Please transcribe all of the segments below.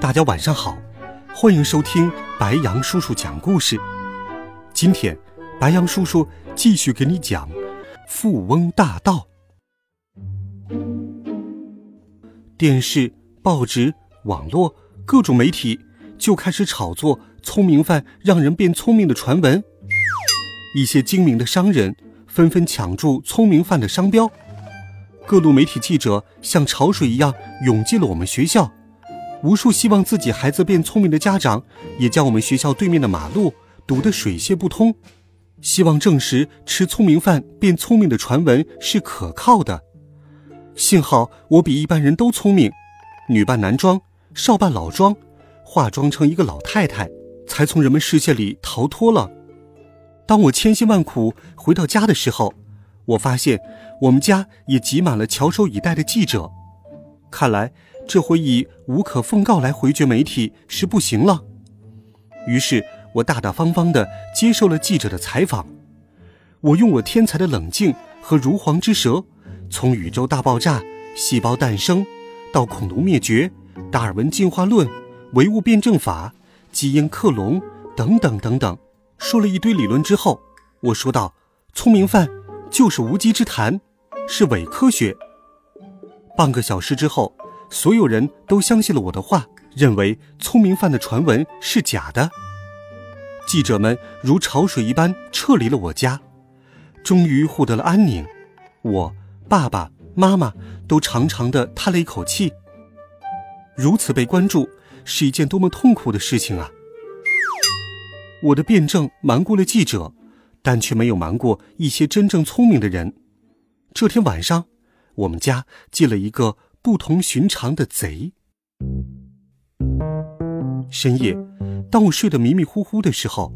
大家晚上好，欢迎收听白羊叔叔讲故事。今天，白羊叔叔继续给你讲《富翁大道》。电视、报纸、网络各种媒体就开始炒作“聪明饭让人变聪明”的传闻，一些精明的商人纷纷抢注“聪明饭”的商标。各路媒体记者像潮水一样涌进了我们学校，无数希望自己孩子变聪明的家长也将我们学校对面的马路堵得水泄不通，希望证实吃聪明饭变聪明的传闻是可靠的。幸好我比一般人都聪明，女扮男装，少扮老装，化妆成一个老太太，才从人们视线里逃脱了。当我千辛万苦回到家的时候。我发现我们家也挤满了翘首以待的记者，看来这回以无可奉告来回绝媒体是不行了。于是我大大方方地接受了记者的采访。我用我天才的冷静和如簧之舌，从宇宙大爆炸、细胞诞生，到恐龙灭绝、达尔文进化论、唯物辩证法、基因克隆等等等等，说了一堆理论之后，我说道：“聪明饭。”就是无稽之谈，是伪科学。半个小时之后，所有人都相信了我的话，认为聪明饭的传闻是假的。记者们如潮水一般撤离了我家，终于获得了安宁。我爸爸妈妈都长长的叹了一口气。如此被关注是一件多么痛苦的事情啊！我的辩证瞒过了记者。但却没有瞒过一些真正聪明的人。这天晚上，我们家进了一个不同寻常的贼。深夜，当我睡得迷迷糊糊的时候，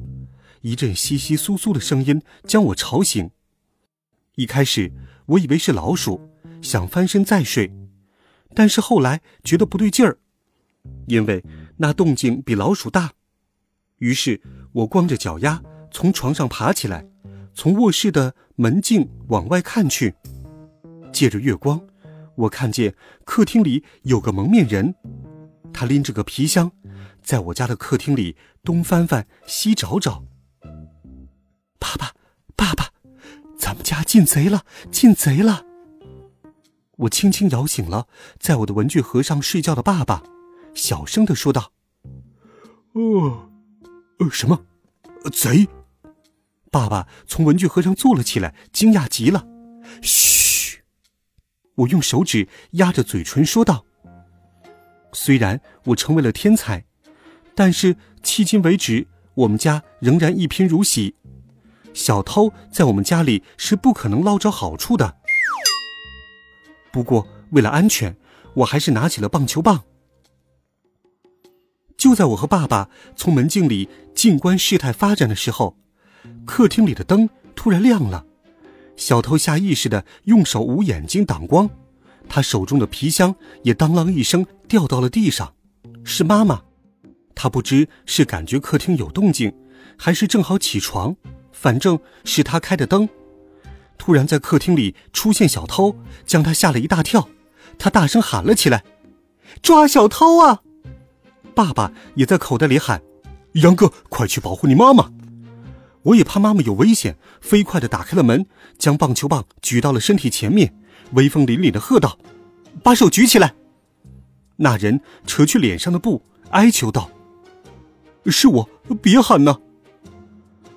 一阵窸窸窣窣的声音将我吵醒。一开始，我以为是老鼠，想翻身再睡，但是后来觉得不对劲儿，因为那动静比老鼠大。于是我光着脚丫。从床上爬起来，从卧室的门镜往外看去，借着月光，我看见客厅里有个蒙面人，他拎着个皮箱，在我家的客厅里东翻翻西找找。爸爸，爸爸，咱们家进贼了，进贼了！我轻轻摇醒了在我的文具盒上睡觉的爸爸，小声的说道：“哦，呃，什么？贼？”爸爸从文具盒上坐了起来，惊讶极了。嘘，我用手指压着嘴唇说道：“虽然我成为了天才，但是迄今为止，我们家仍然一贫如洗。小偷在我们家里是不可能捞着好处的。不过为了安全，我还是拿起了棒球棒。就在我和爸爸从门镜里静观事态发展的时候。”客厅里的灯突然亮了，小偷下意识的用手捂眼睛挡光，他手中的皮箱也当啷一声掉到了地上。是妈妈，他不知是感觉客厅有动静，还是正好起床，反正是他开的灯。突然在客厅里出现小偷，将他吓了一大跳，他大声喊了起来：“抓小偷啊！”爸爸也在口袋里喊：“杨哥，快去保护你妈妈！”我也怕妈妈有危险，飞快地打开了门，将棒球棒举到了身体前面，威风凛凛地喝道：“把手举起来！”那人扯去脸上的布，哀求道：“是我，别喊呐！”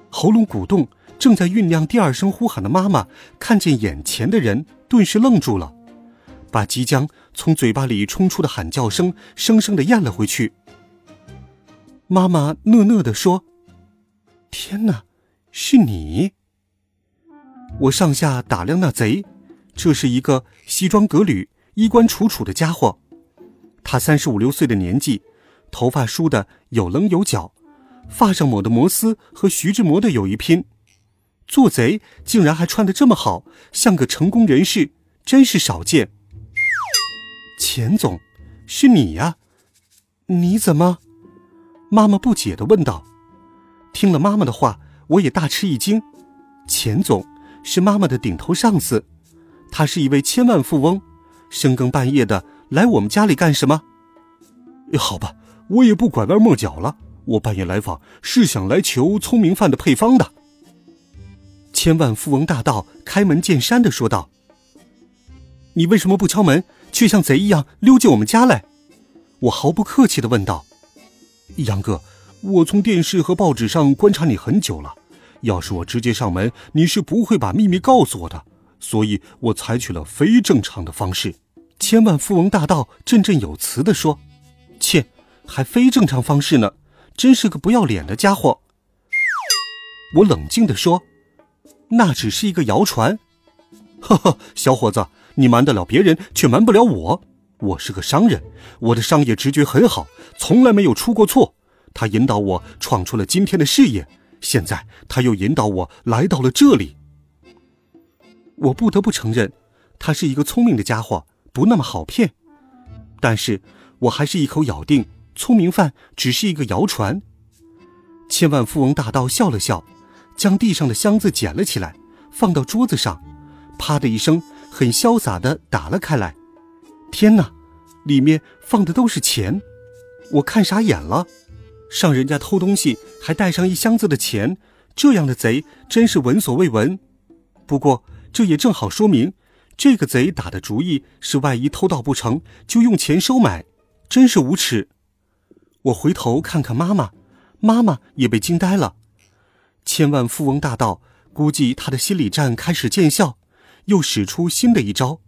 喉咙鼓动，正在酝酿第二声呼喊的妈妈看见眼前的人，顿时愣住了，把即将从嘴巴里冲出的喊叫声生生地咽了回去。妈妈讷讷地说：“天哪！”是你。我上下打量那贼，这是一个西装革履、衣冠楚楚的家伙。他三十五六岁的年纪，头发梳得有棱有角，发上抹的摩丝和徐志摩的有一拼。做贼竟然还穿得这么好，像个成功人士，真是少见。钱总，是你呀？你怎么？妈妈不解的问道。听了妈妈的话，我也大吃一惊。钱总是妈妈的顶头上司，他是一位千万富翁，深更半夜的来我们家里干什么？好吧，我也不拐弯抹角了，我半夜来访是想来求聪明饭的配方的。千万富翁大盗开门见山的说道：“你为什么不敲门，却像贼一样溜进我们家来？”我毫不客气的问道：“杨哥，我从电视和报纸上观察你很久了，要是我直接上门，你是不会把秘密告诉我的，所以我采取了非正常的方式。”千万富翁大盗振振有词的说：“切，还非正常方式呢，真是个不要脸的家伙。”我冷静的说。那只是一个谣传，呵呵，小伙子，你瞒得了别人，却瞒不了我。我是个商人，我的商业直觉很好，从来没有出过错。他引导我闯出了今天的事业，现在他又引导我来到了这里。我不得不承认，他是一个聪明的家伙，不那么好骗。但是我还是一口咬定，聪明饭只是一个谣传。千万富翁大盗笑了笑。将地上的箱子捡了起来，放到桌子上，啪的一声，很潇洒的打了开来。天哪，里面放的都是钱！我看傻眼了，上人家偷东西还带上一箱子的钱，这样的贼真是闻所未闻。不过这也正好说明，这个贼打的主意是万一偷盗不成就用钱收买，真是无耻。我回头看看妈妈，妈妈也被惊呆了。千万富翁大盗估计他的心理战开始见效，又使出新的一招。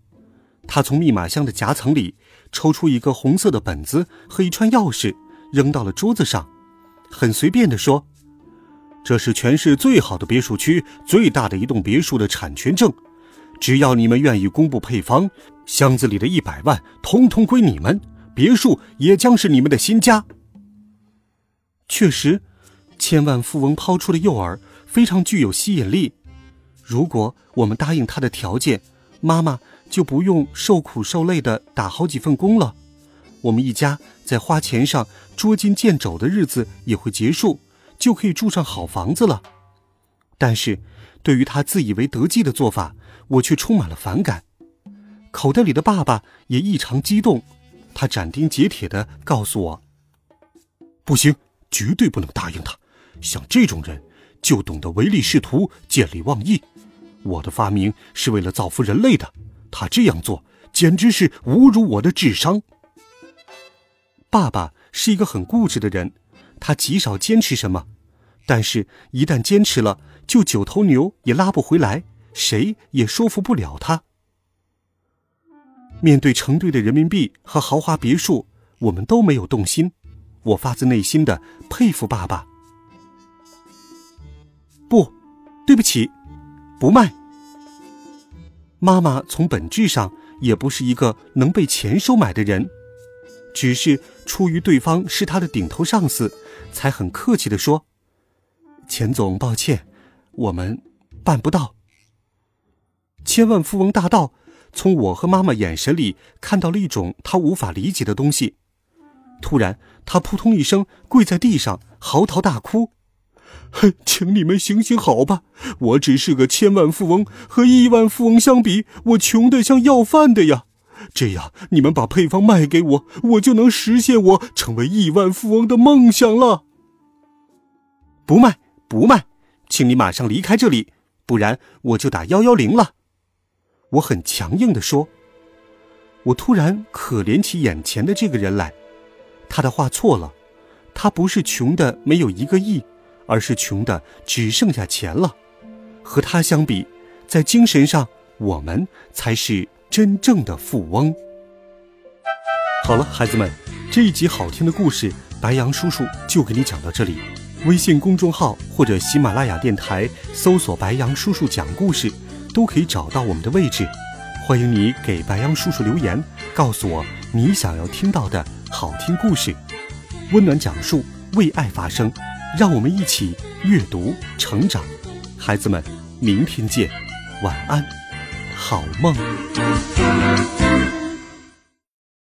他从密码箱的夹层里抽出一个红色的本子和一串钥匙，扔到了桌子上，很随便地说：“这是全市最好的别墅区、最大的一栋别墅的产权证。只要你们愿意公布配方，箱子里的一百万通通归你们，别墅也将是你们的新家。”确实。千万富翁抛出的诱饵非常具有吸引力，如果我们答应他的条件，妈妈就不用受苦受累的打好几份工了，我们一家在花钱上捉襟见肘的日子也会结束，就可以住上好房子了。但是，对于他自以为得计的做法，我却充满了反感。口袋里的爸爸也异常激动，他斩钉截铁的告诉我：“不行，绝对不能答应他。”像这种人，就懂得唯利是图、见利忘义。我的发明是为了造福人类的，他这样做简直是侮辱我的智商。爸爸是一个很固执的人，他极少坚持什么，但是一旦坚持了，就九头牛也拉不回来，谁也说服不了他。面对成堆的人民币和豪华别墅，我们都没有动心。我发自内心的佩服爸爸。不，对不起，不卖。妈妈从本质上也不是一个能被钱收买的人，只是出于对方是他的顶头上司，才很客气的说：“钱总，抱歉，我们办不到。”千万富翁大盗从我和妈妈眼神里看到了一种他无法理解的东西，突然他扑通一声跪在地上，嚎啕大哭。请你们行行好吧！我只是个千万富翁，和亿万富翁相比，我穷得像要饭的呀。这样，你们把配方卖给我，我就能实现我成为亿万富翁的梦想了。不卖，不卖，请你马上离开这里，不然我就打幺幺零了。我很强硬的说。我突然可怜起眼前的这个人来，他的话错了，他不是穷的没有一个亿。而是穷的只剩下钱了，和他相比，在精神上，我们才是真正的富翁。好了，孩子们，这一集好听的故事，白羊叔叔就给你讲到这里。微信公众号或者喜马拉雅电台搜索“白羊叔叔讲故事”，都可以找到我们的位置。欢迎你给白羊叔叔留言，告诉我你想要听到的好听故事。温暖讲述，为爱发声，让我们一起阅读成长。孩子们，明天见，晚安，好梦。